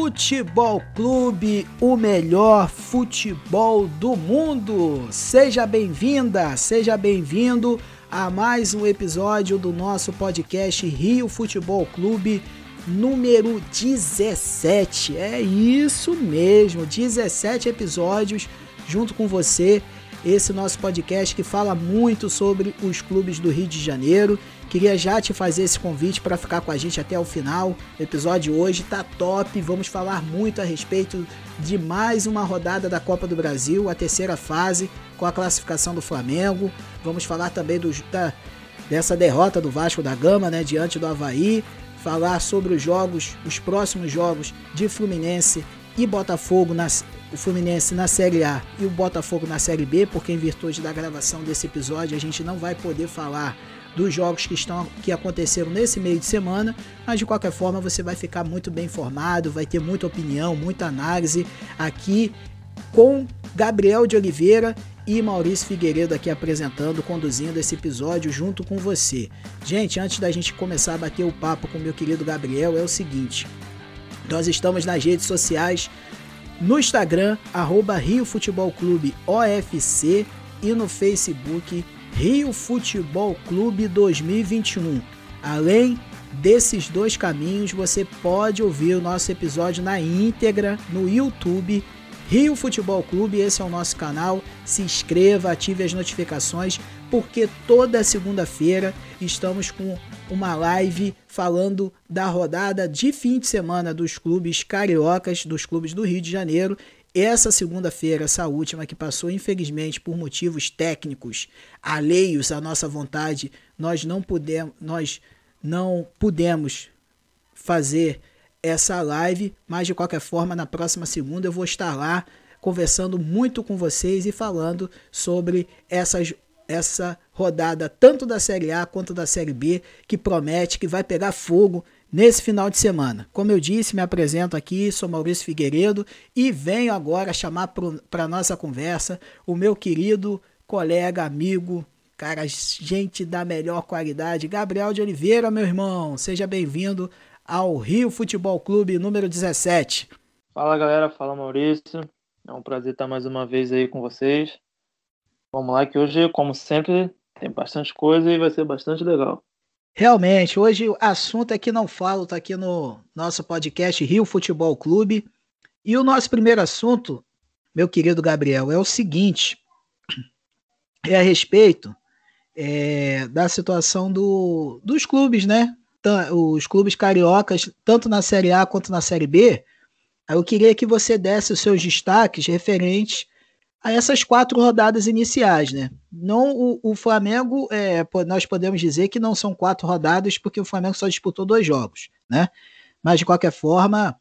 Futebol Clube, o melhor futebol do mundo. Seja bem-vinda, seja bem-vindo a mais um episódio do nosso podcast Rio Futebol Clube número 17. É isso mesmo, 17 episódios junto com você. Esse nosso podcast que fala muito sobre os clubes do Rio de Janeiro Queria já te fazer esse convite para ficar com a gente até o final. O episódio hoje tá top. Vamos falar muito a respeito de mais uma rodada da Copa do Brasil, a terceira fase, com a classificação do Flamengo. Vamos falar também do, da, dessa derrota do Vasco da Gama, né, diante do Havaí. Falar sobre os jogos, os próximos jogos de Fluminense e Botafogo na, o Fluminense na Série A e o Botafogo na Série B, porque em virtude da gravação desse episódio a gente não vai poder falar dos jogos que estão que aconteceram nesse meio de semana, mas de qualquer forma você vai ficar muito bem informado, vai ter muita opinião, muita análise aqui com Gabriel de Oliveira e Maurício Figueiredo aqui apresentando, conduzindo esse episódio junto com você. Gente, antes da gente começar a bater o papo com meu querido Gabriel, é o seguinte: nós estamos nas redes sociais, no Instagram, arroba Rio Futebol Clube OFC e no Facebook Rio Futebol Clube 2021. Além desses dois caminhos, você pode ouvir o nosso episódio na íntegra no YouTube. Rio Futebol Clube, esse é o nosso canal. Se inscreva, ative as notificações, porque toda segunda-feira estamos com uma live falando da rodada de fim de semana dos clubes cariocas, dos clubes do Rio de Janeiro essa segunda-feira, essa última que passou, infelizmente, por motivos técnicos alheios à nossa vontade, nós não pudemos, nós não pudemos fazer essa live, mas de qualquer forma, na próxima segunda eu vou estar lá conversando muito com vocês e falando sobre essas essa rodada tanto da Série A quanto da Série B que promete que vai pegar fogo nesse final de semana. Como eu disse, me apresento aqui, sou Maurício Figueiredo e venho agora chamar para nossa conversa o meu querido colega, amigo, cara, gente da melhor qualidade, Gabriel de Oliveira, meu irmão. Seja bem-vindo ao Rio Futebol Clube número 17. Fala galera, fala Maurício. É um prazer estar mais uma vez aí com vocês. Vamos lá que hoje, como sempre, tem bastante coisa e vai ser bastante legal. Realmente, hoje o assunto é que não falo, tá aqui no nosso podcast Rio Futebol Clube. E o nosso primeiro assunto, meu querido Gabriel, é o seguinte: é a respeito é, da situação do, dos clubes, né? Os clubes cariocas, tanto na Série A quanto na Série B. Eu queria que você desse os seus destaques referentes a essas quatro rodadas iniciais, né? Não o, o Flamengo, é, nós podemos dizer que não são quatro rodadas porque o Flamengo só disputou dois jogos, né? Mas de qualquer forma,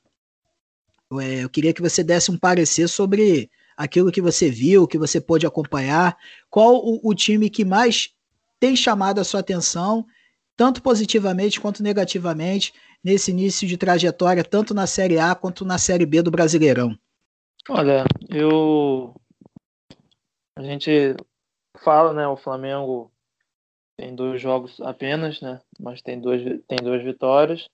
é, eu queria que você desse um parecer sobre aquilo que você viu, que você pôde acompanhar, qual o, o time que mais tem chamado a sua atenção, tanto positivamente quanto negativamente, nesse início de trajetória, tanto na Série A quanto na Série B do Brasileirão. Olha, eu a gente fala, né, o Flamengo tem dois jogos apenas, né, mas tem duas, tem duas vitórias.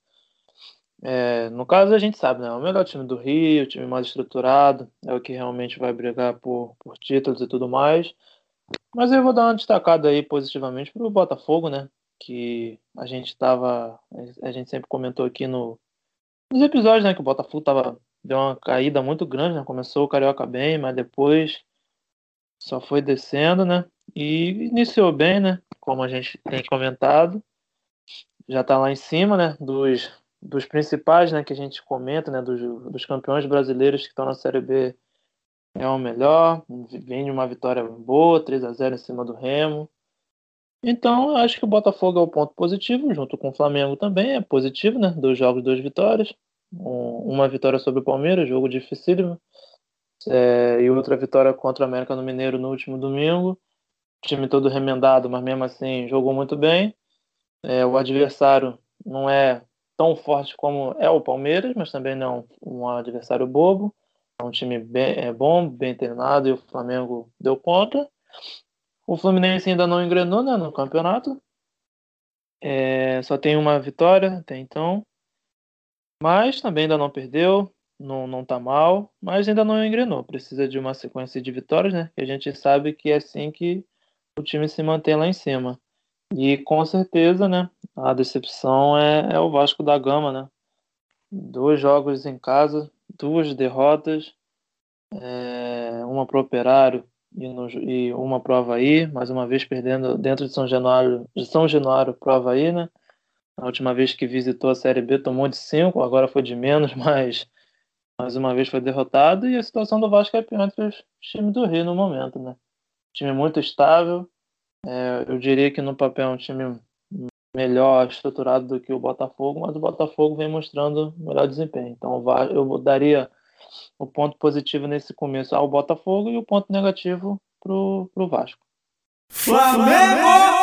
É, no caso, a gente sabe, né, o melhor time do Rio, o time mais estruturado, é o que realmente vai brigar por, por títulos e tudo mais. Mas eu vou dar uma destacada aí positivamente para o Botafogo, né, que a gente estava, a gente sempre comentou aqui no, nos episódios, né, que o Botafogo tava, deu uma caída muito grande, né, começou o Carioca bem, mas depois só foi descendo, né? E iniciou bem, né? Como a gente tem comentado. Já está lá em cima, né? Dos, dos principais, né? Que a gente comenta, né? Dos, dos campeões brasileiros que estão na Série B. É o melhor. Vem de uma vitória boa, 3 a 0 em cima do Remo. Então, eu acho que o Botafogo é o ponto positivo, junto com o Flamengo também é positivo, né? Dois jogos, duas vitórias. Um, uma vitória sobre o Palmeiras, jogo dificílimo é, e outra vitória contra o América no Mineiro no último domingo. Time todo remendado, mas mesmo assim jogou muito bem. É, o adversário não é tão forte como é o Palmeiras, mas também não um adversário bobo. É um time bem, é bom, bem treinado e o Flamengo deu conta. O Fluminense ainda não engrenou né, no campeonato. É, só tem uma vitória até então. Mas também ainda não perdeu não, não tá mal, mas ainda não engrenou. Precisa de uma sequência de vitórias, né? Que a gente sabe que é assim que o time se mantém lá em cima. E com certeza, né? A decepção é, é o Vasco da Gama, né? Dois jogos em casa, duas derrotas, é, uma para o Operário e, no, e uma para o Havaí, mais uma vez perdendo dentro de São Januário, de São Januário para o Havaí, né? A última vez que visitou a Série B tomou de 5, agora foi de menos, mas mais uma vez foi derrotado. E a situação do Vasco é pior entre os times do Rio no momento, né? Time muito estável. É, eu diria que no papel é um time melhor estruturado do que o Botafogo, mas o Botafogo vem mostrando melhor desempenho. Então eu daria o ponto positivo nesse começo ao Botafogo e o ponto negativo para o Vasco. Flamengo!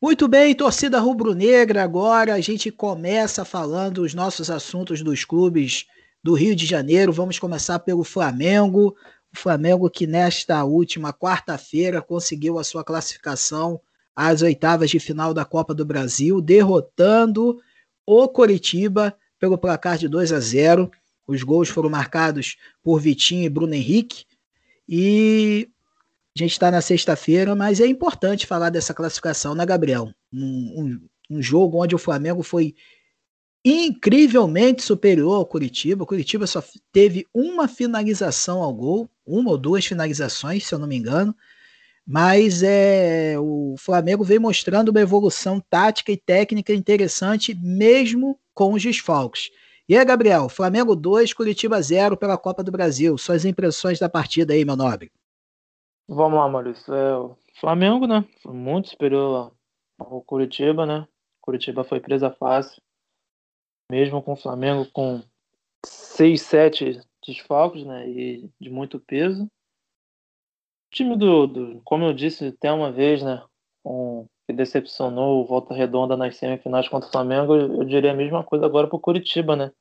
Muito bem, torcida rubro-negra, agora a gente começa falando os nossos assuntos dos clubes do Rio de Janeiro. Vamos começar pelo Flamengo. O Flamengo que nesta última quarta-feira conseguiu a sua classificação às oitavas de final da Copa do Brasil, derrotando o Coritiba pelo placar de 2 a 0. Os gols foram marcados por Vitinho e Bruno Henrique. E a gente está na sexta-feira, mas é importante falar dessa classificação, né, Gabriel? Um, um, um, jogo onde o Flamengo foi incrivelmente superior ao Curitiba. O Curitiba só teve uma finalização ao gol, uma ou duas finalizações, se eu não me engano. Mas é, o Flamengo vem mostrando uma evolução tática e técnica interessante, mesmo com os desfalques. E aí, Gabriel, Flamengo 2, Curitiba 0 pela Copa do Brasil. Suas impressões da partida aí, meu nobre. Vamos lá, Maurício. É, o Flamengo, né? Foi muito superior ao Curitiba, né? Curitiba foi presa fácil. Mesmo com o Flamengo com 6, 7 desfalques, né? E de muito peso. O time do, do, como eu disse até uma vez, né? Com, que decepcionou o Volta Redonda nas semifinais contra o Flamengo, eu, eu diria a mesma coisa agora pro Curitiba, né?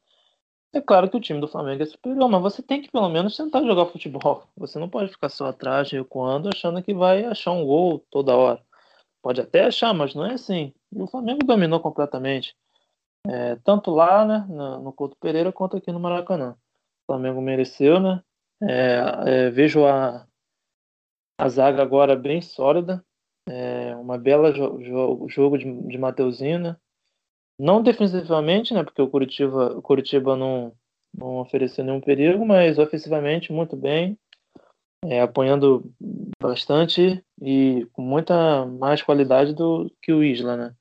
É claro que o time do Flamengo é superior, mas você tem que pelo menos tentar jogar futebol. Você não pode ficar só atrás, recuando, achando que vai achar um gol toda hora. Pode até achar, mas não é assim. E o Flamengo dominou completamente. É, tanto lá, né, no, no Couto Pereira, quanto aqui no Maracanã. O Flamengo mereceu, né? É, é, vejo a, a zaga agora bem sólida. É, uma bela jo jo jogo de, de Mateuzinho, né? Não defensivamente, né? Porque o Curitiba, o Curitiba não, não ofereceu nenhum perigo, mas ofensivamente muito bem, é, apanhando bastante e com muita mais qualidade do que o Isla, né?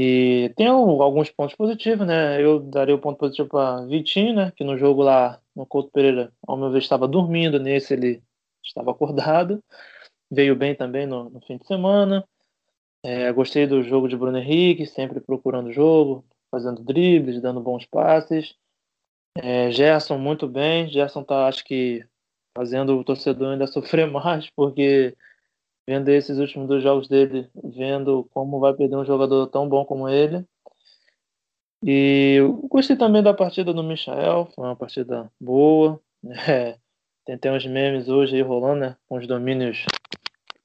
E tem alguns pontos positivos, né? Eu daria o ponto positivo para Vitinho, né? Que no jogo lá no Couto Pereira, ao meu ver, estava dormindo, nesse ele estava acordado. Veio bem também no, no fim de semana. É, gostei do jogo de Bruno Henrique, sempre procurando o jogo, fazendo dribles, dando bons passes. É, Gerson muito bem. Gerson tá, acho que, fazendo o torcedor ainda sofrer mais, porque vendo esses últimos dois jogos dele, vendo como vai perder um jogador tão bom como ele. E gostei também da partida do Michael, foi uma partida boa. É, tem uns memes hoje aí rolando, né? Com os domínios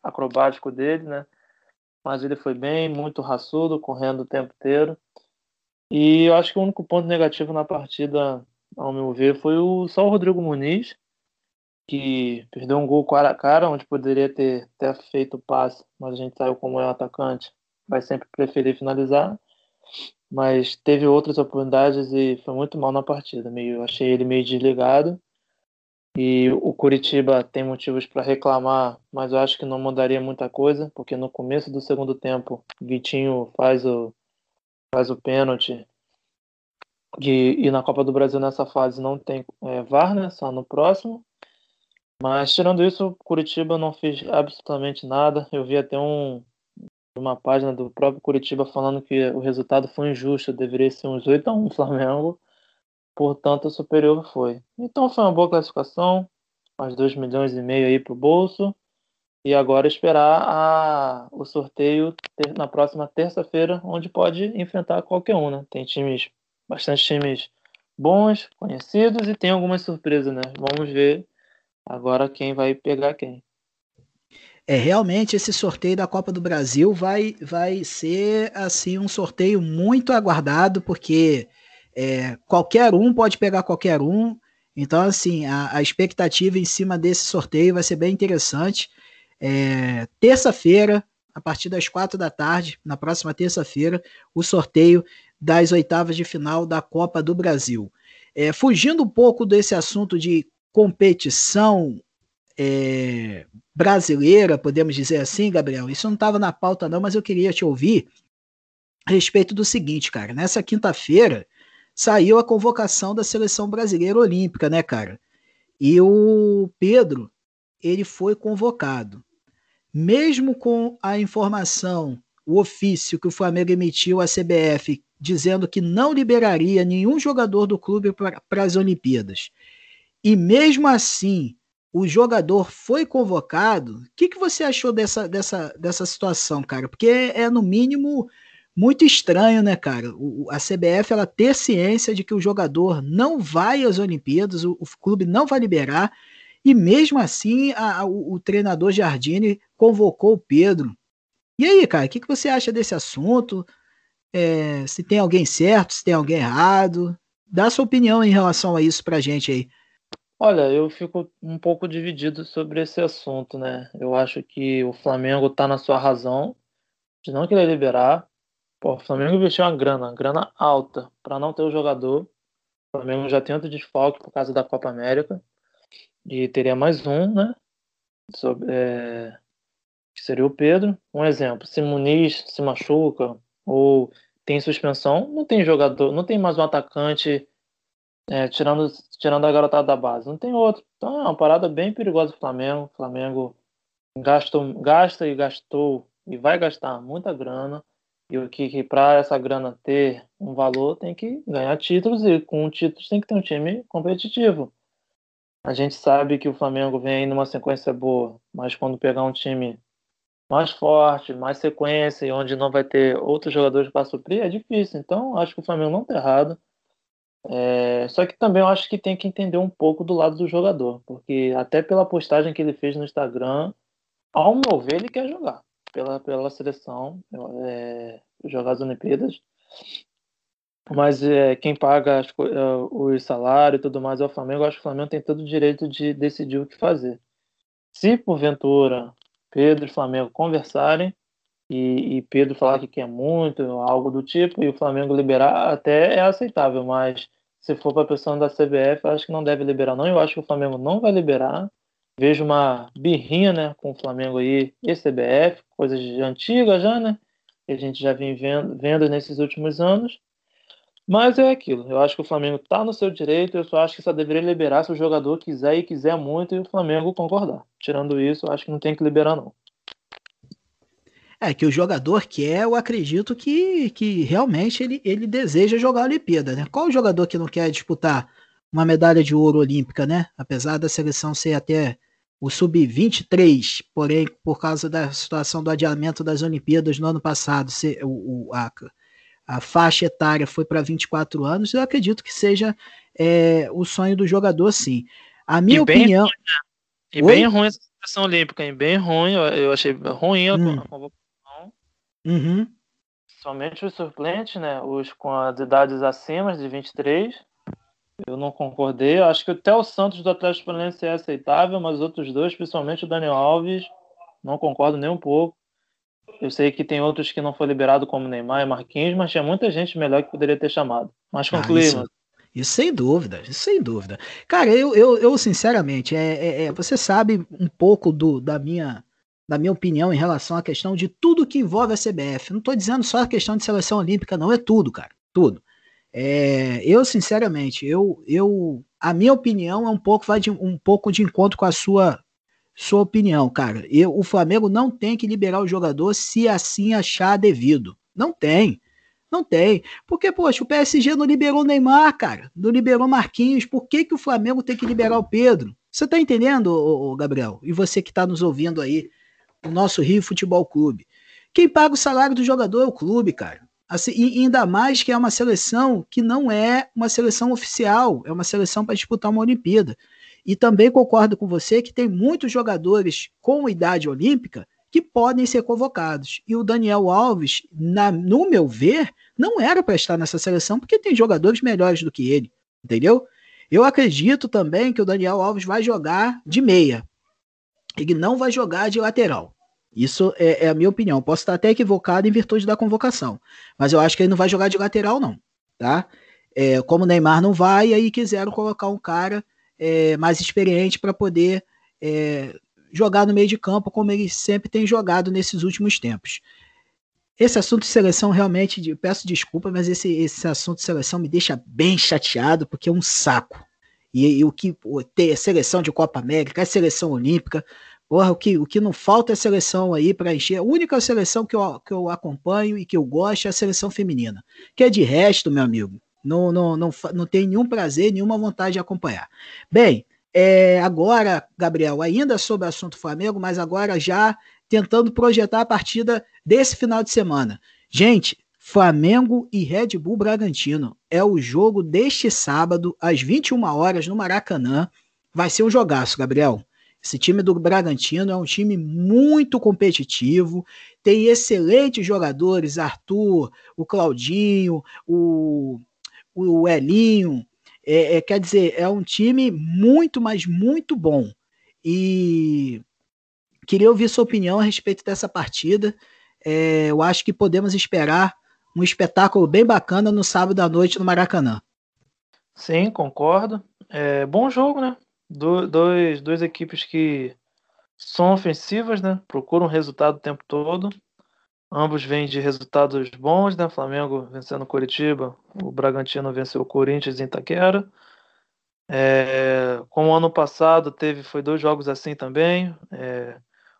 acrobáticos dele, né? mas ele foi bem, muito raçudo, correndo o tempo inteiro. E eu acho que o único ponto negativo na partida, ao meu ver, foi o, só o Rodrigo Muniz, que perdeu um gol cara a cara, onde poderia ter, ter feito o passe, mas a gente saiu como é o atacante, vai sempre preferir finalizar. Mas teve outras oportunidades e foi muito mal na partida. Meio, achei ele meio desligado. E o Curitiba tem motivos para reclamar, mas eu acho que não mudaria muita coisa, porque no começo do segundo tempo, Vitinho faz o, faz o pênalti. E, e na Copa do Brasil nessa fase não tem é, VAR, né? Só no próximo. Mas tirando isso, Curitiba não fez absolutamente nada. Eu vi até um, uma página do próprio Curitiba falando que o resultado foi injusto, deveria ser uns 8 a 1 Flamengo portanto, superior foi. Então foi uma boa classificação, mais 2 milhões e meio aí para o bolso. E agora esperar a, o sorteio ter, na próxima terça-feira, onde pode enfrentar qualquer um, né? Tem times, bastante times bons, conhecidos e tem algumas surpresas, né? Vamos ver agora quem vai pegar quem. É, realmente esse sorteio da Copa do Brasil vai, vai ser assim um sorteio muito aguardado, porque É, qualquer um pode pegar qualquer um. Então, assim, a, a, expectativa em cima desse sorteio vai ser bem interessante. É, terça-feira, a partir das quatro da tarde, na próxima terça-feira, o sorteio das oitavas de final da Copa do Brasil. É, fugindo um pouco desse assunto de competição é, brasileira, podemos dizer assim, Gabriel, isso não estava na pauta não, mas eu queria te ouvir a respeito do seguinte, cara. Nessa quinta-feira saiu a convocação da seleção brasileira olímpica, né, cara? E o Pedro, ele foi convocado. Mesmo com a informação, o ofício que o Flamengo emitiu à CBF dizendo que não liberaria nenhum jogador do clube para as Olimpíadas. E mesmo assim, o jogador foi convocado. O que, que você achou dessa, dessa, dessa situação, cara? Porque é, é no mínimo muito estranho, né, cara? O, a CBF ela ter ciência de que o jogador não vai às Olimpíadas, o, o clube não vai liberar, e mesmo assim a, a, o, o, treinador Jardine convocou o Pedro. E aí, cara, o que, que você acha desse assunto? É, se tem alguém certo, se tem alguém errado? Dá sua opinião em relação a isso pra gente aí. Olha, eu fico um pouco dividido sobre esse assunto, né? Eu acho que o Flamengo tá na sua razão de não querer liberar, Pô, o Flamengo investiu uma grana, uma grana alta para não ter o jogador. O Flamengo já tem outro desfalque por causa da Copa América. E teria mais um, né? Sobre, é, que seria o Pedro. Um exemplo, se Muniz se machuca ou tem suspensão, não tem jogador, não tem mais um atacante é, tirando, tirando a garotada da base. Não tem outro. Então é uma parada bem perigosa do Flamengo. O Flamengo gastou, gasta e gastou e vai gastar muita grana e o que, que para essa grana ter um valor tem que ganhar títulos e com títulos tem que ter um time competitivo. A gente sabe que o Flamengo vem numa sequência boa, mas quando pegar um time mais forte, mais sequência e onde não vai ter outros jogadores para suprir, é difícil. Então, acho que o Flamengo não está errado. É... Só que também eu acho que tem que entender um pouco do lado do jogador, porque até pela postagem que ele fez no Instagram, ao meu ver, ele quer jogar pela, pela seleção, é, jogar as Olimpíadas. Mas é, quem paga as, é, o salário e tudo mais é o Flamengo. Eu acho que o Flamengo tem todo o direito de decidir o que fazer. Se porventura Pedro e Flamengo conversarem e, e Pedro falar que quer muito, algo do tipo, e o Flamengo liberar, até é aceitável. Mas se for para a pressão da CBF, acho que não deve liberar, não. Eu acho que o Flamengo não vai liberar vejo uma birrinha né, com o Flamengo aí e CBF, coisas antigas já, né? Que a gente já vem vendo, vendo nesses últimos anos. Mas é aquilo. Eu acho que o Flamengo está no seu direito. Eu só acho que só deveria liberar se o jogador quiser e quiser muito e o Flamengo concordar. Tirando isso, eu acho que não tem que liberar, não. É que o jogador quer, eu acredito que, que realmente ele, ele deseja jogar a Olimpíada, né? Qual o jogador que não quer disputar uma medalha de ouro olímpica, né? Apesar da seleção ser até o sub-23, porém, por causa da situação do adiamento das Olimpíadas no ano passado, se, o, o a, a, faixa etária foi para 24 anos, eu acredito que seja é, o sonho do jogador, sim. A minha e opinião. Né? E Oi? bem ruim essa seleção olímpica, hein? bem ruim, eu achei ruim hum. a convocação. Uhum. Somente os suplentes, né? Os com as idades acima de 23 eu não concordei. Eu acho que até o Santos do Atlético Paranaense é aceitável, mas os outros dois, principalmente o Daniel Alves, não concordo nem um pouco. Eu sei que tem outros que não foi liberado, como Neymar e Marquinhos, mas tinha muita gente melhor que poderia ter chamado. Mas concluí, ah, isso, isso, sem dúvida, isso sem dúvida. Cara, eu, eu, eu sinceramente, é, é, é, você sabe um pouco do, da minha da minha opinião em relação à questão de tudo que envolve a CBF. Não estou dizendo só a questão de seleção olímpica, não, é tudo, cara. Tudo. É, eu, sinceramente, eu, eu, a minha opinião é um pouco, vai de, um pouco de encontro com a sua, sua opinião, cara. Eu, o Flamengo não tem que liberar o jogador se assim achar devido. Não tem. Não tem. Porque, poxa, o PSG não liberou o Neymar, cara. Não liberou Marquinhos. Por que, que o Flamengo tem que liberar o Pedro? Você tá entendendo, ô, ô, Gabriel? E você que está nos ouvindo aí, o nosso Rio Futebol Clube. Quem paga o salário do jogador é o clube, cara. Assim, e ainda mais que é uma seleção que não é uma seleção oficial, é uma seleção para disputar uma Olimpíada. E também concordo com você que tem muitos jogadores com idade olímpica que podem ser convocados. E o Daniel Alves, na, no meu ver, não era para estar nessa seleção porque tem jogadores melhores do que ele, entendeu? Eu acredito também que o Daniel Alves vai jogar de meia. Ele não vai jogar de lateral. Isso é, é, a minha opinião. Posso estar até equivocado em virtude da convocação. Mas eu acho que ele não vai jogar de lateral, não. Tá? É, como o Neymar não vai, aí quiseram colocar um cara é, mais experiente para poder é, jogar no meio de campo, como ele sempre tem jogado nesses últimos tempos. Esse assunto de seleção realmente, peço desculpa, mas esse, esse assunto de seleção me deixa bem chateado, porque é um saco. E, e o que ter seleção de Copa América, a seleção olímpica, porra, o que, o que não falta é seleção aí para encher. A única seleção que eu, que eu acompanho e que eu gosto é a seleção feminina. Que é de resto, meu amigo, não, não, não, não tem nenhum prazer, nenhuma vontade de acompanhar. Bem, é, agora, Gabriel, ainda sobre o assunto Flamengo, mas agora já tentando projetar a partida desse final de semana. Gente, Flamengo e Red Bull Bragantino é o jogo deste sábado, às 21 horas, no Maracanã. Vai ser um jogaço, Gabriel. Esse time do Bragantino é um time muito competitivo, tem excelentes jogadores, Arthur, o Claudinho, o, o Elinho. É, é, quer dizer, é um time muito, mas muito bom. E Queria ouvir sua opinião a respeito dessa partida. É, eu acho que podemos esperar um espetáculo bem bacana no sábado à noite no Maracanã. Sim, concordo. É, bom jogo, né? Do, dois, equipes que são ofensivas, né? Procuram resultado o tempo todo. Ambos vêm de resultados bons, né? Flamengo vencendo Curitiba, o Bragantino venceu o Corinthians em Itaquera. É, como ano passado teve, foi dois jogos assim também. É,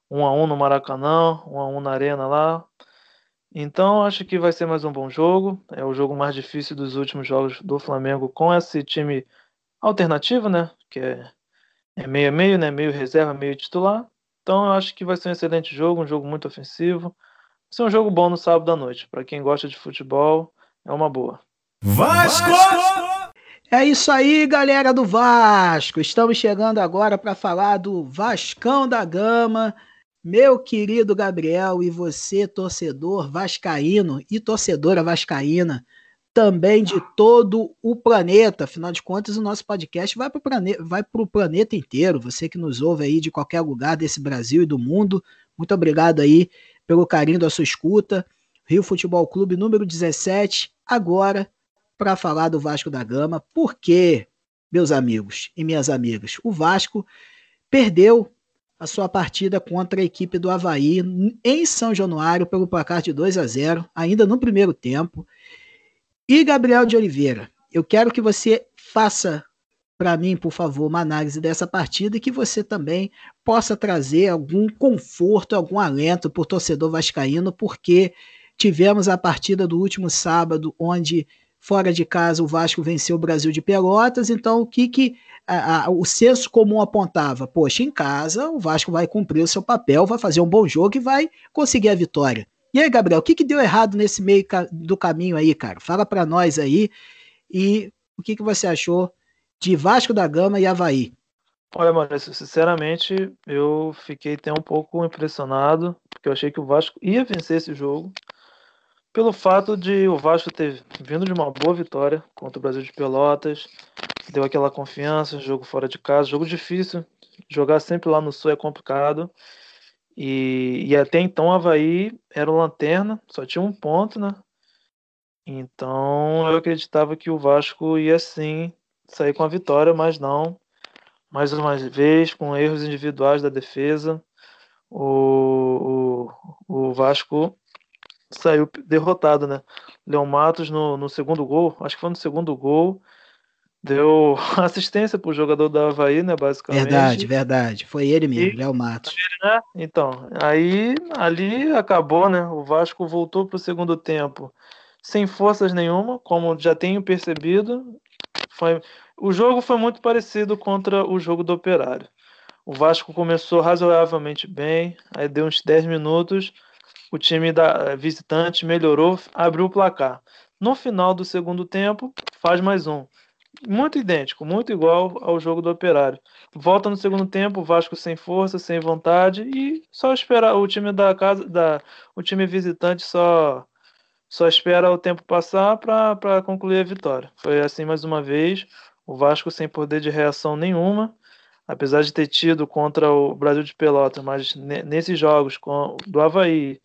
um a um no Maracanã, um a um na Arena lá. Então acho que vai ser mais um bom jogo. É o jogo mais difícil dos últimos jogos do Flamengo com esse time alternativo, né? Que é, é meio a meio, né? Meio reserva, meio titular. Então eu acho que vai ser um excelente jogo, um jogo muito ofensivo. Vai ser um jogo bom no sábado à noite. Para quem gosta de futebol, é uma boa. Vasco! É isso aí, galera do Vasco. Estamos chegando agora para falar do Vascão da Gama meu querido Gabriel e você, torcedor vascaíno e torcedora vascaína, também de todo o planeta. Afinal de contas, o nosso podcast vai para o planeta, vai planeta inteiro. Você que nos ouve aí de qualquer lugar desse Brasil e do mundo, muito obrigado aí pelo carinho da sua escuta. Rio Futebol Clube número 17, agora para falar do Vasco da Gama. Porque, meus amigos e minhas amigas, o Vasco perdeu a sua partida contra a equipe do Havaí em São Januário pelo placar de 2 a 0, ainda no primeiro tempo. E Gabriel de Oliveira, eu quero que você faça para mim, por favor, uma análise dessa partida e que você também possa trazer algum conforto, algum alento para o torcedor vascaíno, porque tivemos a partida do último sábado, onde fora de casa o Vasco venceu o Brasil de Pelotas, então o que, que a, a, o senso comum apontava, poxa, em casa o Vasco vai cumprir o seu papel, vai fazer um bom jogo e vai conseguir a vitória. E aí, Gabriel, o que, que deu errado nesse meio do caminho aí, cara? Fala para nós aí e o que, que você achou de Vasco da Gama e Havaí. Olha, Maurício, sinceramente, eu fiquei até um pouco impressionado, porque eu achei que o Vasco ia vencer esse jogo, pelo fato de o Vasco ter vindo de uma boa vitória contra o Brasil de Pelotas, deu aquela confiança, jogo fora de casa, jogo difícil. Jogar sempre lá no sul é complicado. E, e até então o Havaí era o lanterna, só tinha um ponto, né? Então eu acreditava que o Vasco ia sim sair com a vitória, mas não. Mais uma vez, com erros individuais da defesa, o, o, o Vasco saiu derrotado, né? Leão Matos no, no segundo gol, acho que foi no segundo gol, deu assistência pro jogador da Havaí, né, basicamente. Verdade, verdade. Foi ele mesmo, Léo Matos. Né? Então, aí ali acabou, né? O Vasco voltou pro segundo tempo sem forças nenhuma, como já tenho percebido. Foi... O jogo foi muito parecido contra o jogo do Operário. O Vasco começou razoavelmente bem, aí deu uns 10 minutos, o time da visitante melhorou, abriu o placar. No final do segundo tempo, faz mais um muito idêntico, muito igual ao jogo do Operário. volta no segundo tempo, o Vasco sem força, sem vontade e só esperar o time da casa, da, o time visitante só só espera o tempo passar para concluir a vitória. Foi assim mais uma vez, o Vasco sem poder de reação nenhuma, apesar de ter tido contra o Brasil de Pelotas, mas nesses jogos com, do Havaí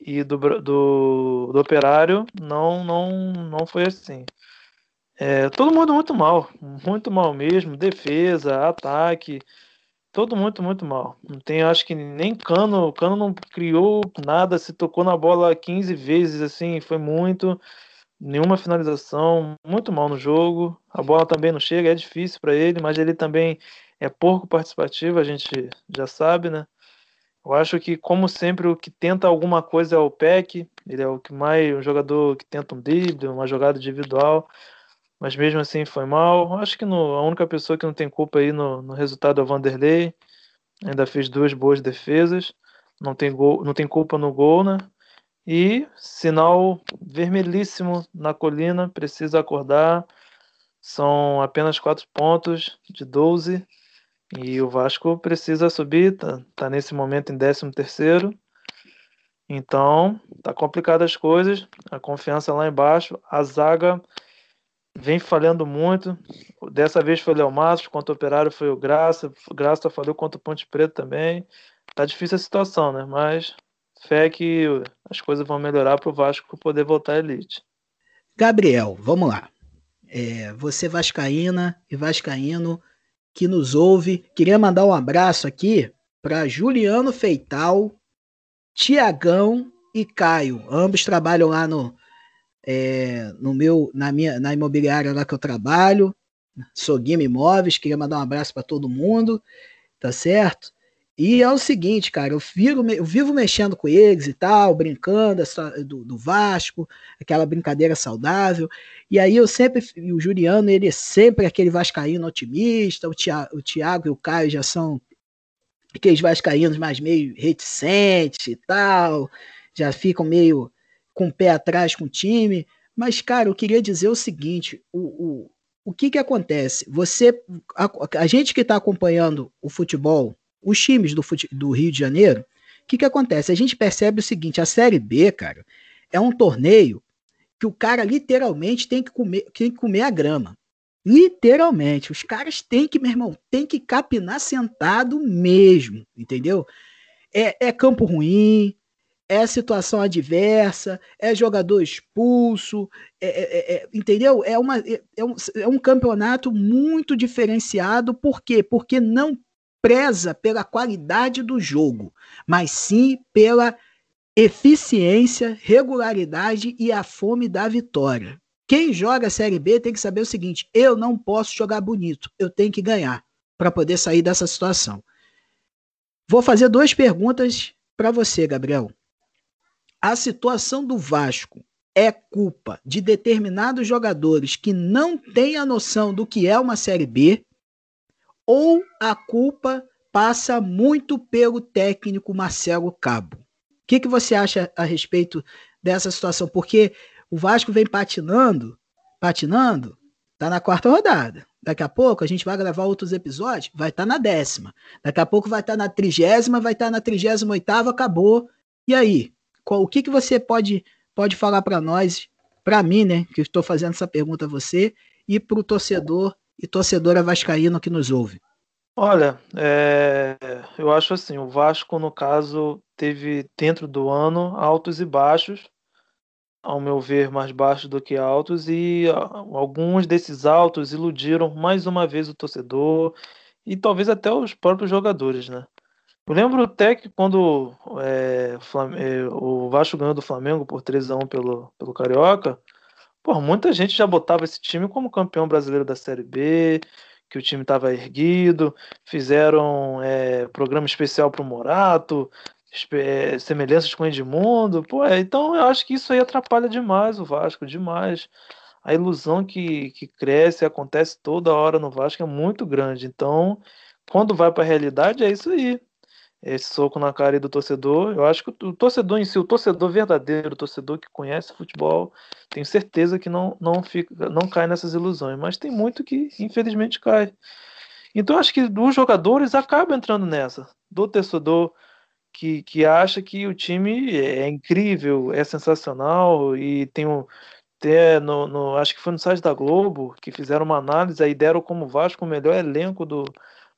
e do, do, do Operário não, não, não foi assim. É, todo mundo muito mal, muito mal mesmo, defesa, ataque, todo muito, muito mal. Não tem, acho que nem Cano, Cano não criou nada, se tocou na bola 15 vezes, assim, foi muito, nenhuma finalização, muito mal no jogo. A bola também não chega, é difícil para ele, mas ele também é pouco participativo, a gente já sabe, né? Eu acho que, como sempre, o que tenta alguma coisa é o Peck, ele é o que mais, um jogador que tenta um drible, uma jogada individual mas mesmo assim foi mal. Acho que no, a única pessoa que não tem culpa aí no, no resultado é o Vanderlei. Ainda fez duas boas defesas. Não tem, gol, não tem culpa no gol, né? E sinal vermelhíssimo na colina, precisa acordar. São apenas quatro pontos de 12. E o Vasco precisa subir, tá, tá nesse momento em 13 terceiro. Então, tá complicado as coisas. A confiança lá embaixo. A zaga vem falhando muito. Dessa vez foi o Léo Matos, contra o Operário foi o Graça. O Graça falhou contra o Ponte Preta também. Tá difícil a situação, né? Mas fé que as coisas vão melhorar para o Vasco poder voltar à elite. Gabriel, vamos lá. É, você vascaína e vascaíno que nos ouve, queria mandar um abraço aqui para Juliano Feital, Tiagão e Caio. Ambos trabalham lá no é, no meu, na minha, na imobiliária lá que eu trabalho, Soguima Imóveis, queria mandar um abraço para todo mundo, tá certo? E é o seguinte, cara, eu, viro, eu vivo mexendo com eles e tal, brincando do, do, Vasco, aquela brincadeira saudável. E aí eu sempre, o Juliano, ele é sempre aquele vascaíno otimista, o Thiago, o Thiago e o Caio já são aqueles vascaínos mais meio reticentes e tal, já ficam meio com o pé atrás com o time. Mas, cara, eu queria dizer o seguinte: o, o, o que, que acontece? Você, a, a gente que está acompanhando o futebol, os times do, fute, do Rio de Janeiro, o que, que acontece? A gente percebe o seguinte: a Série B, cara, é um torneio que o cara literalmente tem que comer, tem que comer a grama. Literalmente, os caras têm que, meu irmão, tem que capinar sentado mesmo, entendeu? É, é campo ruim, é situação adversa, é jogador expulso, é, é, é, é entendeu? É, uma, é, é, um, é um campeonato muito diferenciado, por quê? Porque não preza pela qualidade do jogo, mas sim pela eficiência, regularidade e a fome da vitória. Quem joga a Série B tem que saber o seguinte: eu não posso jogar bonito, eu tenho que ganhar para poder sair dessa situação. Vou fazer duas perguntas para você, Gabriel a situação do Vasco é culpa de determinados jogadores que não têm a noção do que é uma Série B, ou a culpa passa muito pelo técnico Marcelo Cabo? O que, que você acha a respeito dessa situação? Porque o Vasco vem patinando, patinando, tá na quarta rodada. Daqui a pouco a gente vai gravar outros episódios, vai estar tá na décima. Daqui a pouco vai estar tá na trigésima, vai estar tá na trigésima oitava, acabou. E aí? Qual, o que, que você pode, pode falar para nós, para mim, né, que estou fazendo essa pergunta a você, e para o torcedor e torcedora vascaíno que nos ouve? Olha, é, eu acho assim, o Vasco, no caso, teve dentro do ano altos e baixos, ao meu ver, mais baixos do que altos, e alguns desses altos iludiram mais uma vez o torcedor e talvez até os próprios jogadores, né? Eu lembro até que quando é, o Vasco ganhou do Flamengo por 3 a 1 pelo, pelo Carioca, pô, muita gente já botava esse time como campeão brasileiro da Série B, que o time estava erguido, fizeram é, programa especial para o Morato, é, semelhanças com o Edmundo. Pô, é, então eu acho que isso aí atrapalha demais o Vasco, demais. A ilusão que, que cresce acontece toda hora no Vasco é muito grande. Então, quando vai para a realidade, é isso aí esse soco na cara do torcedor. Eu acho que o torcedor em si, o torcedor verdadeiro, o torcedor que conhece futebol, tenho certeza que não, não, fica, não cai nessas ilusões, mas tem muito que infelizmente cai. Então acho que os jogadores acabam entrando nessa, do torcedor que, que acha que o time é incrível, é sensacional e tem um até no, no, acho que foi no site da Globo que fizeram uma análise aí deram como Vasco o melhor elenco do,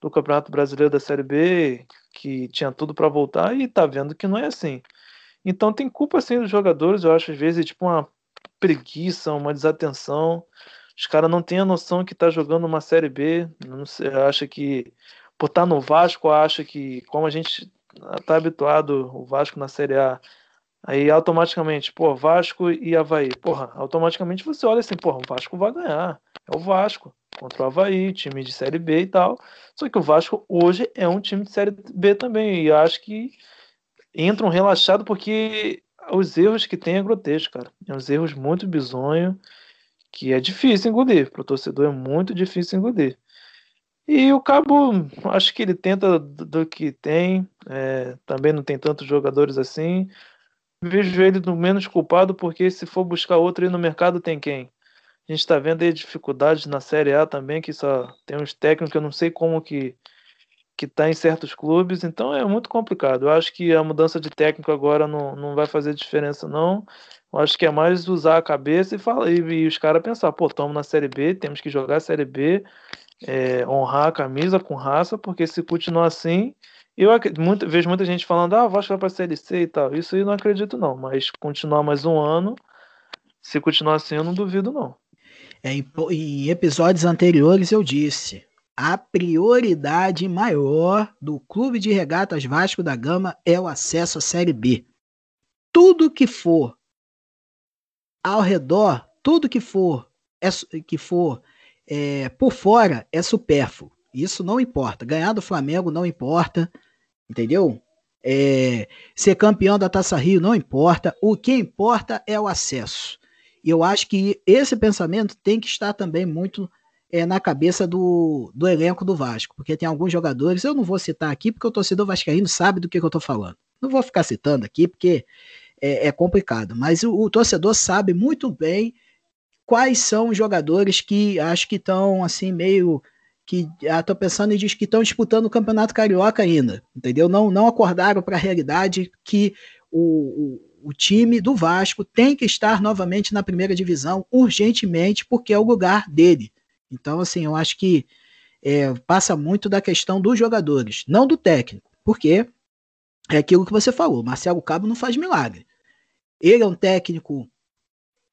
do Campeonato Brasileiro da Série B, que tinha tudo para voltar e tá vendo que não é assim. Então tem culpa assim dos jogadores, eu acho às vezes tipo uma preguiça, uma desatenção. Os caras não têm a noção que tá jogando uma Série B, não sei, acha que por estar tá no Vasco, acha que como a gente tá habituado o Vasco na Série A Aí automaticamente, pô, Vasco e Havaí. Porra, automaticamente você olha assim, porra, o Vasco vai ganhar. É o Vasco contra o Havaí, time de Série B e tal. Só que o Vasco hoje é um time de Série B também. E acho que entram relaxado porque os erros que tem é grotesco, cara. É uns erros muito bizonhos que é difícil engolir. Para o torcedor é muito difícil engolir. E o Cabo, acho que ele tenta do, do que tem. É, também não tem tantos jogadores assim vejo ele no menos culpado, porque se for buscar outro aí no mercado, tem quem? A gente está vendo aí dificuldades na Série A também, que só tem uns técnicos eu não sei como que que está em certos clubes, então é muito complicado. Eu acho que a mudança de técnico agora não, não vai fazer diferença, não. Eu acho que é mais usar a cabeça e, falar, e, e os caras pensar, pô, estamos na Série B, temos que jogar a Série B, é, honrar a camisa com raça, porque se continuar assim, eu muito, vejo muita gente falando, ah, o Vasco vai para a Série C e tal. Isso aí não acredito, não. Mas continuar mais um ano, se continuar assim, eu não duvido, não. É, em, episódios anteriores eu disse: a prioridade maior do Clube de Regatas Vasco da Gama é o acesso à Série B. Tudo que for ao redor, tudo que for, é, que for é, por fora é supérfluo. Isso não importa. Ganhar do Flamengo não importa entendeu? É, ser campeão da Taça Rio não importa, o que importa é o acesso. E eu acho que esse pensamento tem que estar também muito é, na cabeça do, do elenco do Vasco, porque tem alguns jogadores, eu não vou citar aqui, porque o torcedor vascaíno sabe do que, que eu estou falando. Não vou ficar citando aqui, porque é, é complicado, mas o, o, torcedor sabe muito bem quais são os jogadores que acho que estão assim meio que ah, tô pensando em diz que estão disputando o Campeonato Carioca ainda, entendeu? Não, não acordaram para a realidade que o, o, time do Vasco tem que estar novamente na primeira divisão urgentemente, porque é o lugar dele. Então, assim, eu acho que é, passa muito da questão dos jogadores, não do técnico, porque é aquilo que você falou, Marcelo Cabo não faz milagre. Ele é um técnico,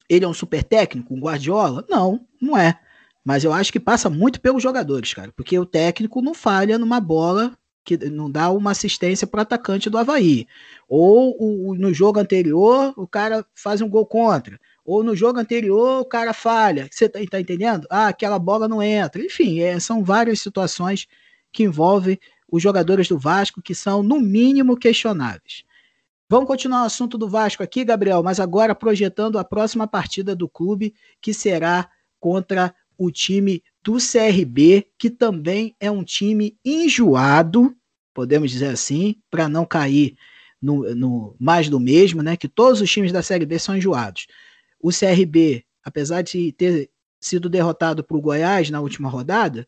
ele é um super técnico, um Guardiola? Não, não é. Mas eu acho que passa muito pelos jogadores, cara. Porque o técnico não falha numa bola que não dá uma assistência para atacante do Havaí. Ou o, no jogo anterior o cara faz um gol contra. Ou no jogo anterior o cara falha. Você tá, tá entendendo? Ah, aquela bola não entra. Enfim, é, são várias situações que envolvem os jogadores do Vasco que são, no mínimo, questionáveis. Vamos continuar o assunto do Vasco aqui, Gabriel, mas agora projetando a próxima partida do clube, que será contra o time do CRB, que também é um time enjoado, podemos dizer assim, para não cair no, no, mais do mesmo, né? Que todos os times da Série B são enjoados. O CRB, apesar de ter sido derrotado para o Goiás na última rodada,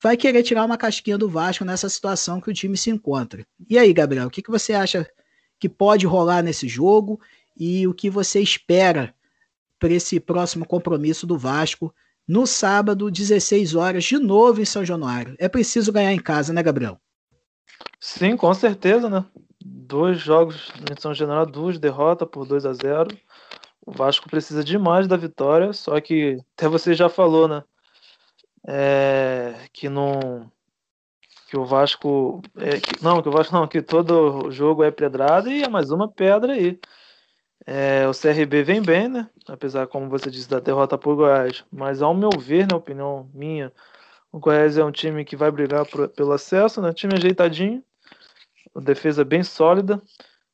vai querer tirar uma casquinha do Vasco nessa situação que o time se encontra. E aí, Gabriel, o que, que você acha que pode rolar nesse jogo e o que você espera para esse próximo compromisso do Vasco no sábado, 16 horas, de novo em São Januário. É preciso ganhar em casa, né, Gabriel? Sim, com certeza, né? Dois jogos em São Januário, duas derrotas por 2 a 0 O Vasco precisa demais da vitória, só que até você já falou, né? É, que não que o Vasco é, que, não que o Vasco não que todo jogo é pedrada e é mais uma pedra aí é, o CRB vem bem, né? Apesar, como você disse, da derrota por Goiás. Mas, ao meu ver, na opinião minha, o Goiás é um time que vai brigar pelo acesso, né? Time ajeitadinho, defesa bem sólida.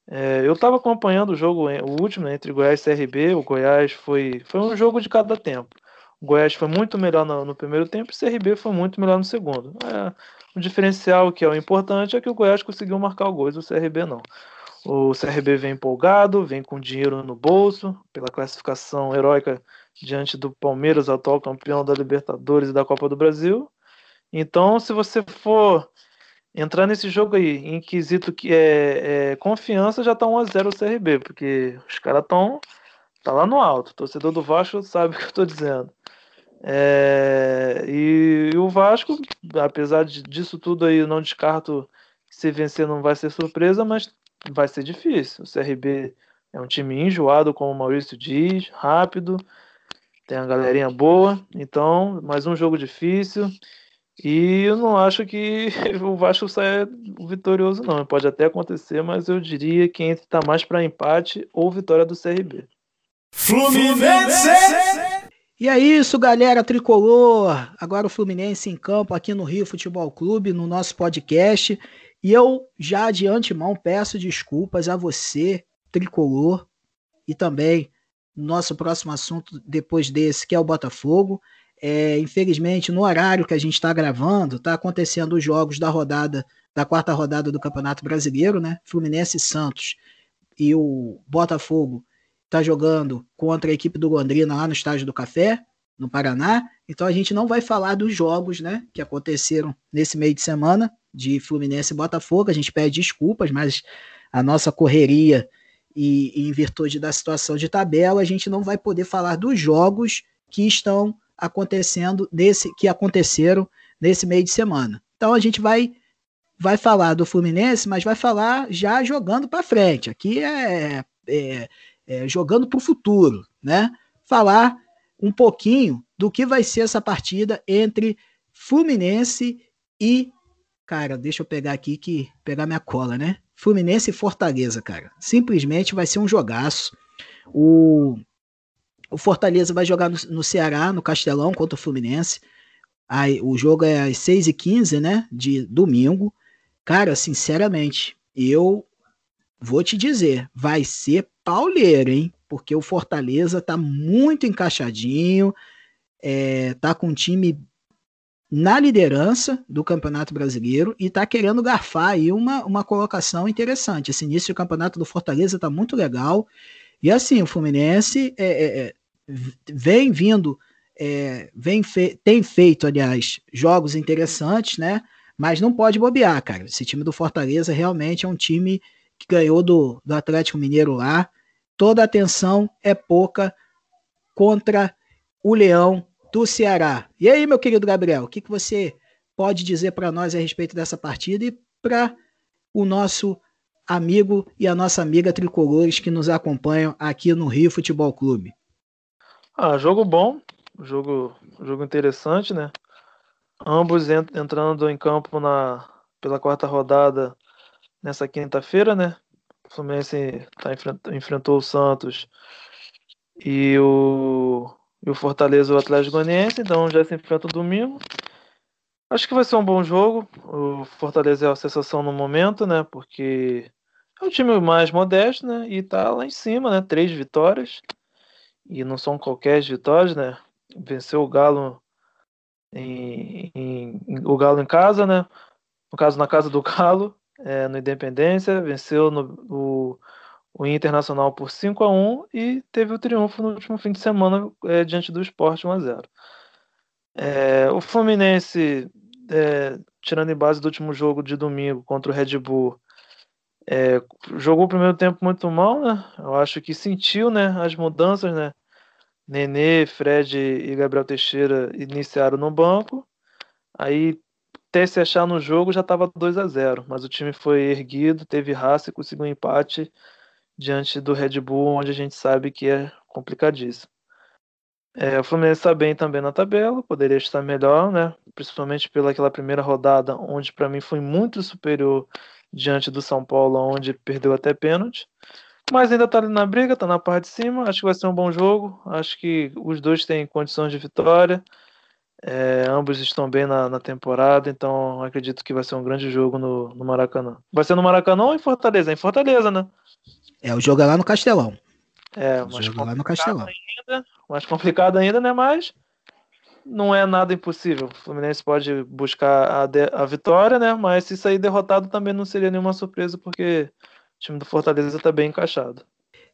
É, eu estava acompanhando o jogo, o último, né, entre Goiás e CRB. O Goiás foi, foi um jogo de cada tempo. O Goiás foi muito melhor no, no primeiro tempo e o CRB foi muito melhor no segundo. É, o diferencial que é o importante é que o Goiás conseguiu marcar o gol o CRB não. O CRB vem empolgado, vem com dinheiro no bolso, pela classificação heróica diante do Palmeiras, atual campeão da Libertadores e da Copa do Brasil. Então, se você for entrar nesse jogo aí, em quesito que é, é confiança, já tá 1x0 o CRB, porque os caras estão tá lá no alto. O torcedor do Vasco sabe o que eu tô dizendo. É, e, e, o Vasco, apesar disso tudo aí, eu não descarto se vencer não vai ser surpresa, mas vai ser difícil. O CRB é um time enjoado, como o Maurício diz, rápido, tem a galerinha boa, então, mais um jogo difícil. E eu não acho que o Vasco saia vitorioso, não. Pode até acontecer, mas eu diria que entre tá mais para empate ou vitória do CRB. Fluminense! E é isso, galera tricolor. Agora o Fluminense em campo aqui no Rio Futebol Clube, no nosso podcast. E eu já de antemão peço desculpas a você, tricolor, e também nosso próximo assunto depois desse, que é o Botafogo. É, infelizmente, no horário que a gente está gravando, está acontecendo os jogos da rodada, da quarta rodada do Campeonato Brasileiro, né? Fluminense e Santos. E o Botafogo está jogando contra a equipe do Londrina lá no Estádio do Café, no Paraná. Então a gente não vai falar dos jogos, né, que aconteceram nesse meio de semana de Fluminense e Botafogo. A gente pede desculpas, mas a nossa correria e, e em virtude da situação de tabela, a gente não vai poder falar dos jogos que estão acontecendo nesse que aconteceram nesse meio de semana. Então a gente vai vai falar do Fluminense, mas vai falar já jogando para frente. Aqui é, é, é jogando para o futuro, né? Falar um pouquinho do que vai ser essa partida entre Fluminense e cara, deixa eu pegar aqui que pegar minha cola, né? Fluminense e Fortaleza, cara. Simplesmente vai ser um jogaço. O o Fortaleza vai jogar no, no Ceará, no Castelão, contra o Fluminense. Aí, o jogo é às 6h15, né? De domingo. Cara, sinceramente, eu vou te dizer, vai ser pauleiro, hein? Porque o Fortaleza tá muito encaixadinho, é, tá com um time na liderança do Campeonato Brasileiro e tá querendo garfar aí uma, uma colocação interessante. Esse início do campeonato do Fortaleza tá muito legal. E assim, o Fluminense é, é, é vem vindo, é, vem fe tem feito, aliás, jogos interessantes, né? Mas não pode bobear, cara. Esse time do Fortaleza realmente é um time que ganhou do, do Atlético Mineiro lá. Toda atenção é pouca contra o Leão do Ceará. E aí, meu querido Gabriel, o que, que você pode dizer para nós a respeito dessa partida e para o nosso amigo e a nossa amiga tricolores que nos acompanham aqui no Rio Futebol Clube. Ah, jogo bom, jogo, jogo interessante, né? Ambos ent entrando em campo na, pela quarta rodada nessa quinta-feira, né? O Fluminense tá, enfrentou o Santos e o, e o Fortaleza o Atlético Goianiense, então já se enfrenta domingo. Acho que vai ser um bom jogo. O Fortaleza é a sensação no momento, né? Porque é um time mais modesto, né? E tá lá em cima, né? Três vitórias. E não são qualquer vitórias, né? Venceu o Galo em, em, em, o Galo em casa, né? No caso, na casa do Galo, é, no Independência, venceu no, o, o Internacional por 5 a 1 e teve o triunfo no último fim de semana é, diante do Sport 1 a 0 é, O Fluminense, é, tirando em base do último jogo de domingo contra o Red Bull, é, jogou o primeiro tempo muito mal, né? Eu acho que sentiu, né, as mudanças, né? Nenê, Fred e Gabriel Teixeira iniciaram no banco. Aí até se achar no jogo já estava 2 a 0, mas o time foi erguido, teve raça e conseguiu um empate diante do Red Bull, onde a gente sabe que é complicadíssimo. É, o Fluminense está bem também na tabela, poderia estar melhor, né? Principalmente pelaquela primeira rodada, onde para mim foi muito superior diante do São Paulo, onde perdeu até pênalti. Mas ainda está ali na briga, está na parte de cima. Acho que vai ser um bom jogo. Acho que os dois têm condições de vitória. É, ambos estão bem na, na, temporada, então acredito que vai ser um grande jogo no, no Maracanã. Vai ser no Maracanã ou em Fortaleza? Em Fortaleza, né? É, o jogo é lá no Castelão. É, o jogo é lá no Castelão. Ainda, mais complicado ainda, né? Mas não é nada impossível. O Fluminense pode buscar a, de, a vitória, né? Mas se sair derrotado também não seria nenhuma surpresa, porque o time do Fortaleza está bem encaixado.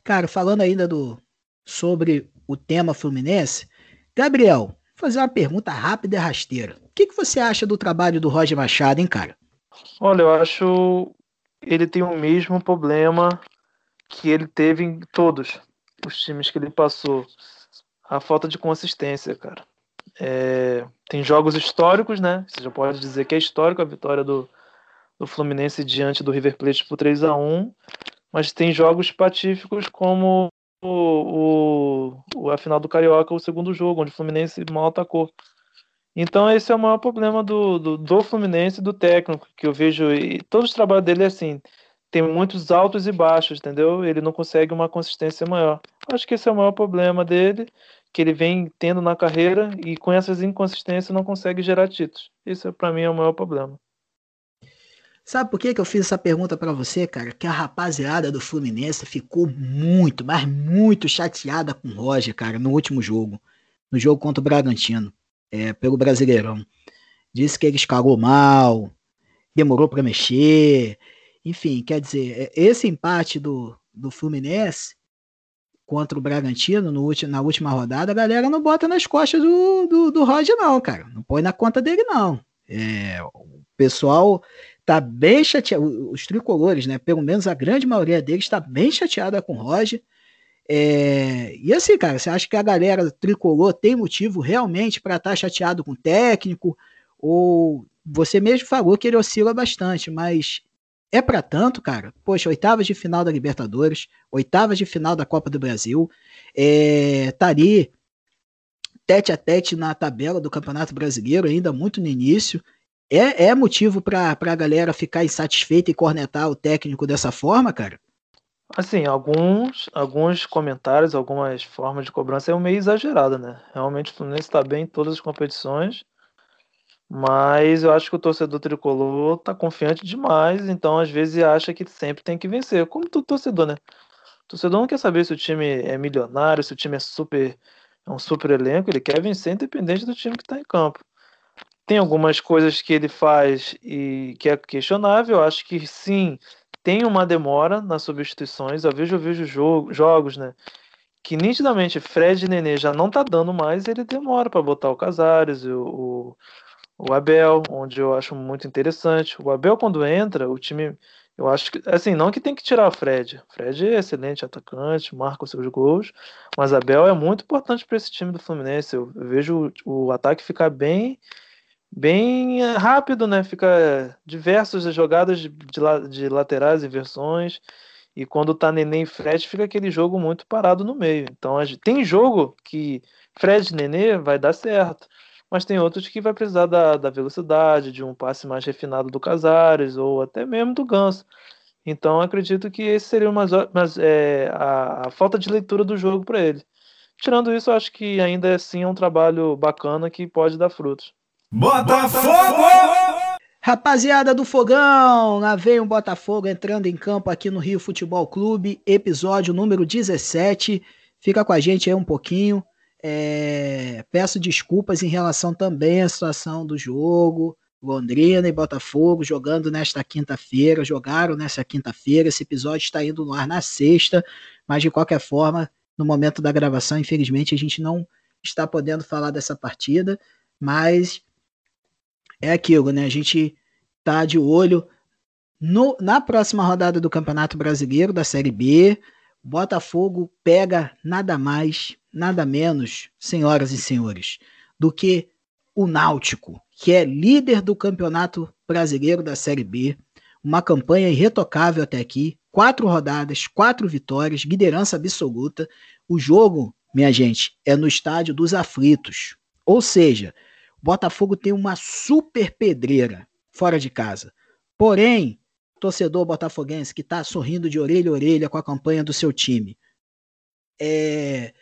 Cara, falando ainda do sobre o tema Fluminense, Gabriel, vou fazer uma pergunta rápida e rasteira. que, que você acha do trabalho do Roger Machado, hein, cara? Olha, eu acho ele tem o mesmo problema que ele teve em todos os times que ele passou. A falta de consistência, cara. É, tem jogos históricos, né? Você já pode dizer que é histórico a vitória do, do Fluminense diante do River Plate por 3 a 1 mas tem jogos patíficos como o, o, a final do Carioca, o segundo jogo, onde o Fluminense mal atacou. Então esse é o maior problema do, do, do Fluminense do técnico, que eu vejo, e todos os trabalhos dele é assim, tem muitos altos e baixos, entendeu? Ele não consegue uma consistência maior. Acho que esse é o maior problema dele, que ele vem tendo na carreira e com essas inconsistências não consegue gerar títulos. Isso para mim é o maior problema. Sabe por que, que eu fiz essa pergunta para você, cara? Que a rapaziada do Fluminense ficou muito, mas muito chateada com o Roger, cara, no último jogo. No jogo contra o Bragantino, é, pelo Brasileirão. Disse que ele escalou mal, demorou para mexer, enfim, quer dizer, é, esse empate do, do Fluminense contra o Bragantino no, na última rodada, a galera não bota nas costas do, do, do Roger, não, cara. Não põe na conta dele, não. É, o pessoal tá bem chateado, os tricolores, né? Pelo menos a grande maioria deles está bem chateada com o Roger. É, e assim, cara, você acha que a galera tricolor tem motivo realmente para estar tá chateado com o técnico? Ou você mesmo falou que ele oscila bastante, mas é para tanto, cara. Poxa, oitavas de final da Libertadores, oitavas de final da Copa do Brasil, é, tá ali tete a tete na tabela do Campeonato Brasileiro, ainda muito no início. É, é motivo para a galera ficar insatisfeita e cornetar o técnico dessa forma, cara? Assim, alguns, alguns comentários, algumas formas de cobrança é um meio exagerado, né? Realmente o Fluminense está bem em todas as competições mas eu acho que o torcedor tricolor tá confiante demais, então às vezes acha que sempre tem que vencer. Como todo torcedor, né? O torcedor não quer saber se o time é milionário, se o time é super é um super elenco, ele quer vencer independente do time que está em campo. Tem algumas coisas que ele faz e que é questionável, eu acho que sim, tem uma demora nas substituições. Eu vejo, eu vejo jogo, jogos, né? Que nitidamente Fred e Nenê já não tá dando mais, ele demora para botar o Casares, o, o o Abel, onde eu acho muito interessante. O Abel, quando entra, o time. Eu acho que. Assim, não que tem que tirar o Fred. Fred é excelente atacante, marca os seus gols. Mas Abel é muito importante para esse time do Fluminense. Eu, vejo o, o, ataque ficar bem. Bem rápido, né? Fica diversas jogadas de, de, de laterais. E quando tá Nenê e Fred, fica aquele jogo muito parado no meio. Então, tem jogo que Fred e Nenê vai dar certo mas tem outros que vai precisar da, da velocidade, de um passe mais refinado do Casares, ou até mesmo do Ganso. Então acredito que esse seria uma, mas, é, a, a, falta de leitura do jogo para ele. Tirando isso, acho que ainda assim é um trabalho bacana que pode dar frutos. Botafogo! Rapaziada do Fogão, lá vem o Botafogo entrando em campo aqui no Rio Futebol Clube, episódio número 17. Fica com a gente aí um pouquinho. É, peço desculpas em relação também à situação do jogo. Londrina e Botafogo jogando nesta quinta-feira, jogaram nesta quinta-feira. Esse episódio está indo no ar na sexta, mas de qualquer forma, no momento da gravação, infelizmente, a gente não está podendo falar dessa partida, mas é aquilo, né? A gente tá de olho no, na próxima rodada do Campeonato Brasileiro da Série B. Botafogo pega nada mais, nada menos, senhoras e senhores, do que o Náutico, que é líder do Campeonato Brasileiro da Série B, uma campanha irretocável até aqui, quatro rodadas, quatro vitórias, liderança absoluta. O jogo, minha gente, é no estádio dos aflitos. Ou seja, o Botafogo tem uma super pedreira fora de casa. Porém, torcedor botafoguense que está sorrindo de orelha a orelha com a campanha do seu time. É,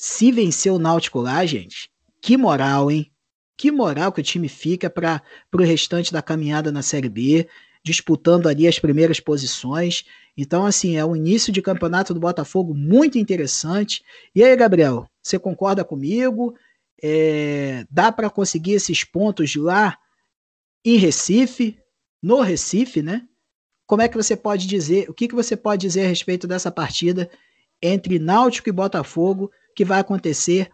se vencer o Náutico lá, gente, que moral, hein? Que moral que o time fica para o restante da caminhada na Série B, disputando ali as primeiras posições. Então, assim, é um início de campeonato do Botafogo muito interessante. E aí, Gabriel, você concorda comigo? É, dá para conseguir esses pontos lá em Recife, no Recife, né? Como é que você pode dizer, o que, que você pode dizer a respeito dessa partida entre Náutico e Botafogo, que vai acontecer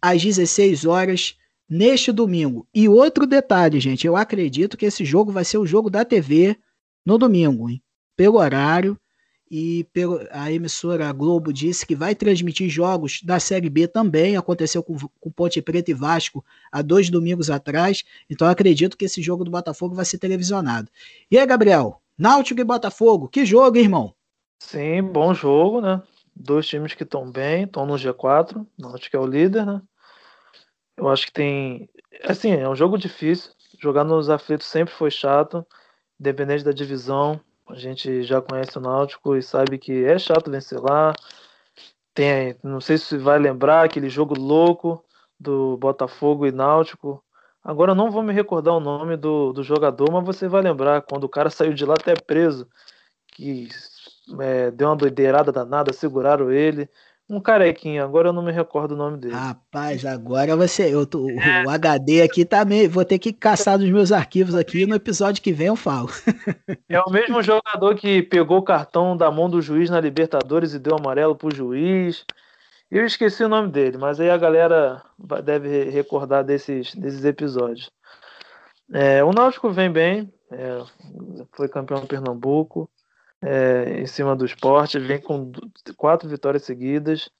às 16 horas neste domingo. E outro detalhe, gente, eu acredito que esse jogo vai ser o jogo da TV no domingo, hein? Pelo horário e pelo, a emissora Globo disse que vai transmitir jogos da Série B também. Aconteceu com, com Ponte Preta e Vasco há dois domingos atrás. Então acredito que esse jogo do Botafogo vai ser televisionado. E aí, Gabriel? Náutico e Botafogo, que jogo, irmão? Sim, bom jogo, né? Dois times que estão bem, estão no G4. Náutico é o líder, né? Eu acho que tem. Assim, é um jogo difícil. Jogar nos aflitos sempre foi chato, independente da divisão. A gente já conhece o Náutico e sabe que é chato vencer lá. Tem, não sei se vai lembrar aquele jogo louco do Botafogo e Náutico. Agora não vou me recordar o nome do, do jogador, mas você vai lembrar quando o cara saiu de lá até preso, que é, deu uma doideirada danada, seguraram ele. Um carequinho, agora eu não me recordo o nome dele. Rapaz, agora você. Eu tô, é. O HD aqui tá meio. Vou ter que caçar dos meus arquivos aqui. No episódio que vem eu falo. É o mesmo jogador que pegou o cartão da mão do juiz na Libertadores e deu amarelo pro juiz. Eu esqueci o nome dele, mas aí a galera deve recordar desses, desses episódios. É, o Náutico vem bem, é, foi campeão Pernambuco é, em cima do esporte, vem com quatro vitórias seguidas.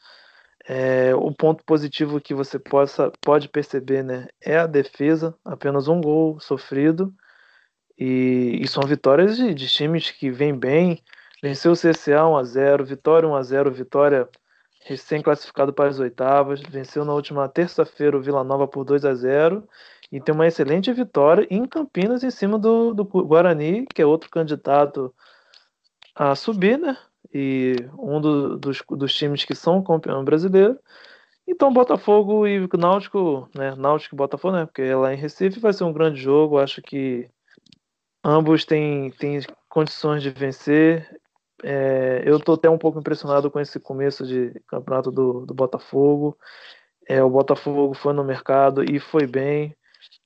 É, o ponto positivo que você possa, pode perceber né, é a defesa, apenas um gol sofrido. E, e são vitórias de, de, times que vêm bem. Venceu o CSA 1x0, vitória 1x0, vitória recém-classificado para as oitavas. Venceu na última terça-feira o Vila Nova por 2 a 0 e tem uma excelente vitória em Campinas em cima do, do Guarani, que é outro candidato a subir, né? E um do, dos, dos times que são campeão brasileiro. Então, Botafogo e Náutico, né? Náutico e Botafogo, né? Porque lá em Recife vai ser um grande jogo. Acho que ambos têm, têm condições de vencer. É, eu estou até um pouco impressionado com esse começo de campeonato do, do Botafogo. É, o Botafogo foi no mercado e foi bem.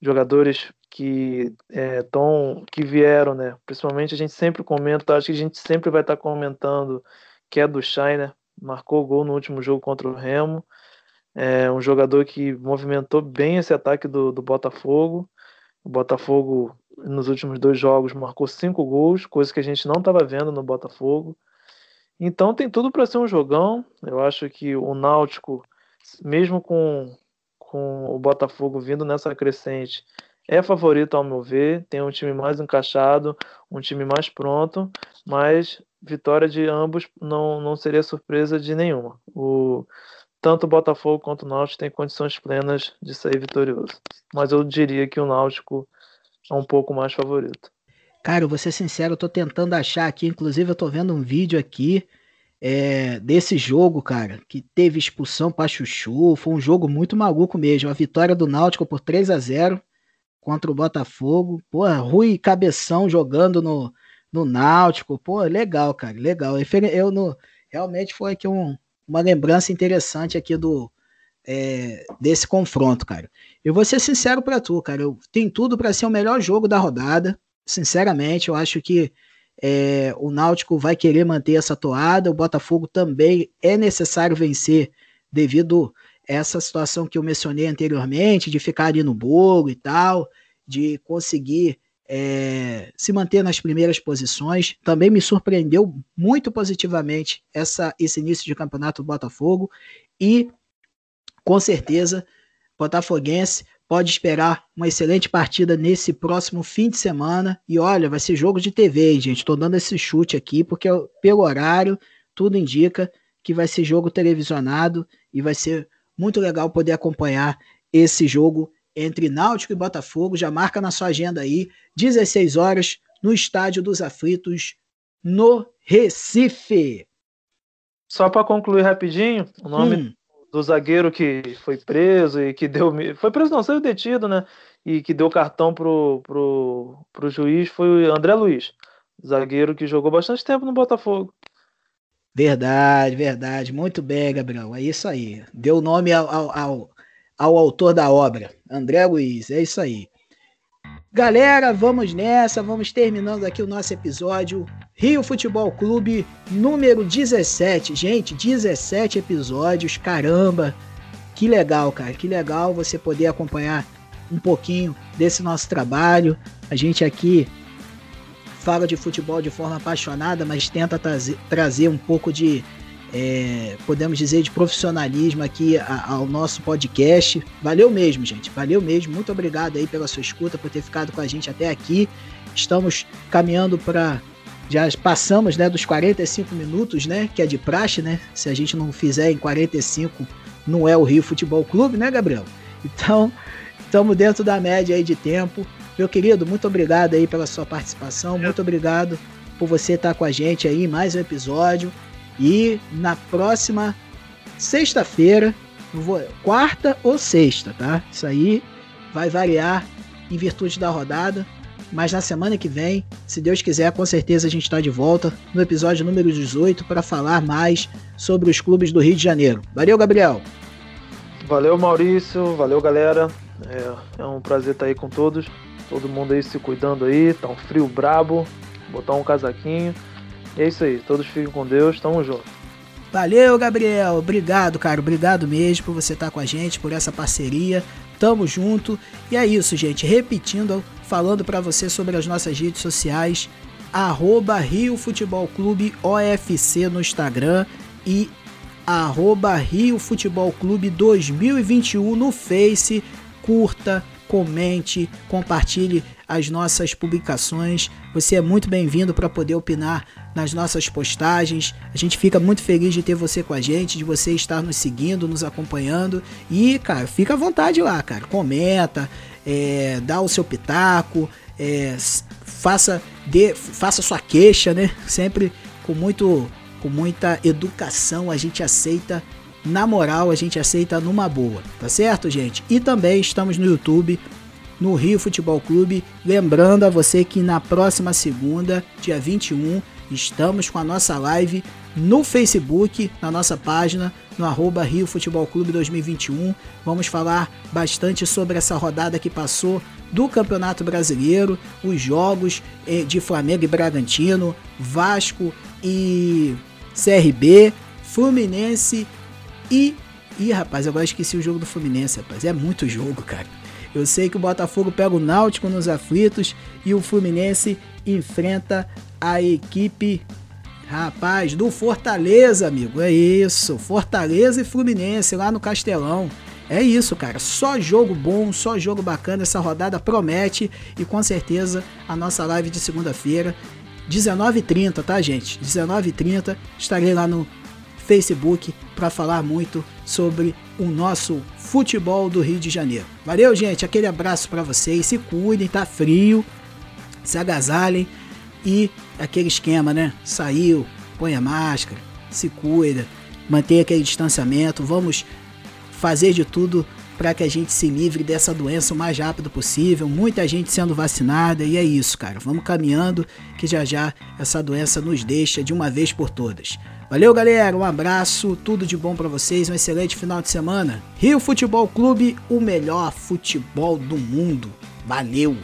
Jogadores que é, tão, que vieram, né? Principalmente a gente sempre comenta, acho que a gente sempre vai estar tá comentando que é do Shiner, marcou gol no último jogo contra o Remo. É um jogador que movimentou bem esse ataque do, do Botafogo. O Botafogo, nos últimos dois jogos, marcou cinco gols, coisa que a gente não estava vendo no Botafogo. Então tem tudo para ser um jogão. Eu acho que o Náutico, mesmo com, com o Botafogo vindo nessa crescente, é favorito ao meu ver, tem um time mais encaixado, um time mais pronto, mas vitória de ambos não, não seria surpresa de nenhuma. O, tanto o Botafogo quanto o Náutico têm condições plenas de sair vitorioso. Mas eu diria que o Náutico é um pouco mais favorito. Cara, eu vou ser sincero, eu tô tentando achar aqui, inclusive eu tô vendo um vídeo aqui é, desse jogo, cara, que teve expulsão pra Chuchu, foi um jogo muito maluco mesmo. A vitória do Náutico por 3 a 0 contra o Botafogo. Pô, Rui Cabeção jogando no, no Náutico. Pô, legal, cara, legal. Eu no, realmente foi aqui um, uma lembrança interessante aqui do é, desse confronto, cara. Eu vou ser sincero para tu, cara. Eu, tem tudo para ser o melhor jogo da rodada. Sinceramente, eu acho que é, o Náutico vai querer manter essa toada. O Botafogo também é necessário vencer devido essa situação que eu mencionei anteriormente, de ficar ali no bolo e tal, de conseguir é, se manter nas primeiras posições. Também me surpreendeu muito positivamente essa, esse início de campeonato do Botafogo e, com certeza, Botafoguense pode esperar uma excelente partida nesse próximo fim de semana. E olha, vai ser jogo de TV, gente. Estou dando esse chute aqui, porque pelo horário, tudo indica que vai ser jogo televisionado e vai ser muito legal poder acompanhar esse jogo entre Náutico e Botafogo. Já marca na sua agenda aí, 16 horas, no Estádio dos Aflitos, no Recife. Só para concluir rapidinho, o nome hum. do zagueiro que foi preso e que deu. Foi preso, não, saiu detido, né? E que deu cartão pro, pro, pro juiz foi o André Luiz, zagueiro que jogou bastante tempo no Botafogo. Verdade, verdade. Muito bem, Gabriel. É isso aí. Deu nome ao, ao, ao, ao autor da obra, André Luiz. É isso aí. Galera, vamos nessa, vamos terminando aqui o nosso episódio Rio Futebol Clube número 17. Gente, 17 episódios, caramba, Que legal, cara, que legal você poder acompanhar um pouquinho desse nosso trabalho. A gente aqui fala de futebol de forma apaixonada, mas tenta trazer, trazer um pouco de, é, podemos dizer, de profissionalismo aqui ao nosso podcast. Valeu mesmo, gente. Valeu mesmo. Muito obrigado aí pela sua escuta, por ter ficado com a gente até aqui. Estamos caminhando para já passamos, né, dos 45 minutos, né, que é de praxe, né? Se a gente não fizer em 45, não é o Rio Futebol Clube, né, Gabriel? Então, estamos dentro da média aí de tempo. Meu querido, muito obrigado aí pela sua participação, muito obrigado por você estar com a gente aí em mais um episódio. E na próxima sexta-feira, quarta ou sexta, tá? Isso aí vai variar em virtude da rodada. Mas na semana que vem, se Deus quiser, com certeza a gente está de volta no episódio número 18 para falar mais sobre os clubes do Rio de Janeiro. Valeu, Gabriel! Valeu, Maurício. Valeu, galera. É, é um prazer estar aí com todos. Todo mundo aí se cuidando aí. Tá um frio brabo. Botar um casaquinho. E é isso aí. Todos fiquem com Deus. Tamo junto. Valeu, Gabriel. Obrigado, cara. Obrigado mesmo por você estar com a gente, por essa parceria. Tamo junto. E é isso, gente. Repetindo, falando para você sobre as nossas redes sociais. Arroba Rio Futebol Clube OFC no Instagram e arroba Rio Futebol Clube 2021 no Face. Curta, comente, compartilhe as nossas publicações. Você é muito bem-vindo para poder opinar nas nossas postagens. A gente fica muito feliz de ter você com a gente, de você estar nos seguindo, nos acompanhando. E, cara, fica à vontade lá, cara. Comenta, é, dá o seu pitaco, é, faça, de, faça sua queixa, né? Sempre com muito com muita educação, a gente aceita na moral, a gente aceita numa boa, tá certo, gente? E também estamos no YouTube, no Rio Futebol Clube. Lembrando a você que na próxima segunda, dia 21, estamos com a nossa live no Facebook, na nossa página, no arroba Rio Futebol Clube 2021. Vamos falar bastante sobre essa rodada que passou do Campeonato Brasileiro, os jogos eh, de Flamengo e Bragantino, Vasco e CRB, Fluminense e. Ih, rapaz, agora esqueci o jogo do Fluminense, rapaz. É muito jogo, cara. Eu sei que o Botafogo pega o Náutico nos aflitos e o Fluminense enfrenta a equipe, rapaz, do Fortaleza, amigo. É isso, Fortaleza e Fluminense lá no Castelão. É isso, cara. Só jogo bom, só jogo bacana. Essa rodada promete e com certeza a nossa live de segunda-feira 19h30, tá, gente? 19h30 estarei lá no Facebook para falar muito sobre o nosso futebol do Rio de Janeiro. Valeu, gente. Aquele abraço para vocês. Se cuidem, tá frio. Se agasalhem e aquele esquema, né? Saiu, põe a máscara, se cuida, mantenha aquele distanciamento. Vamos fazer de tudo para que a gente se livre dessa doença o mais rápido possível. Muita gente sendo vacinada e é isso, cara. Vamos caminhando que já já essa doença nos deixa de uma vez por todas. Valeu, galera. Um abraço, tudo de bom para vocês. Um excelente final de semana. Rio Futebol Clube, o melhor futebol do mundo. Valeu.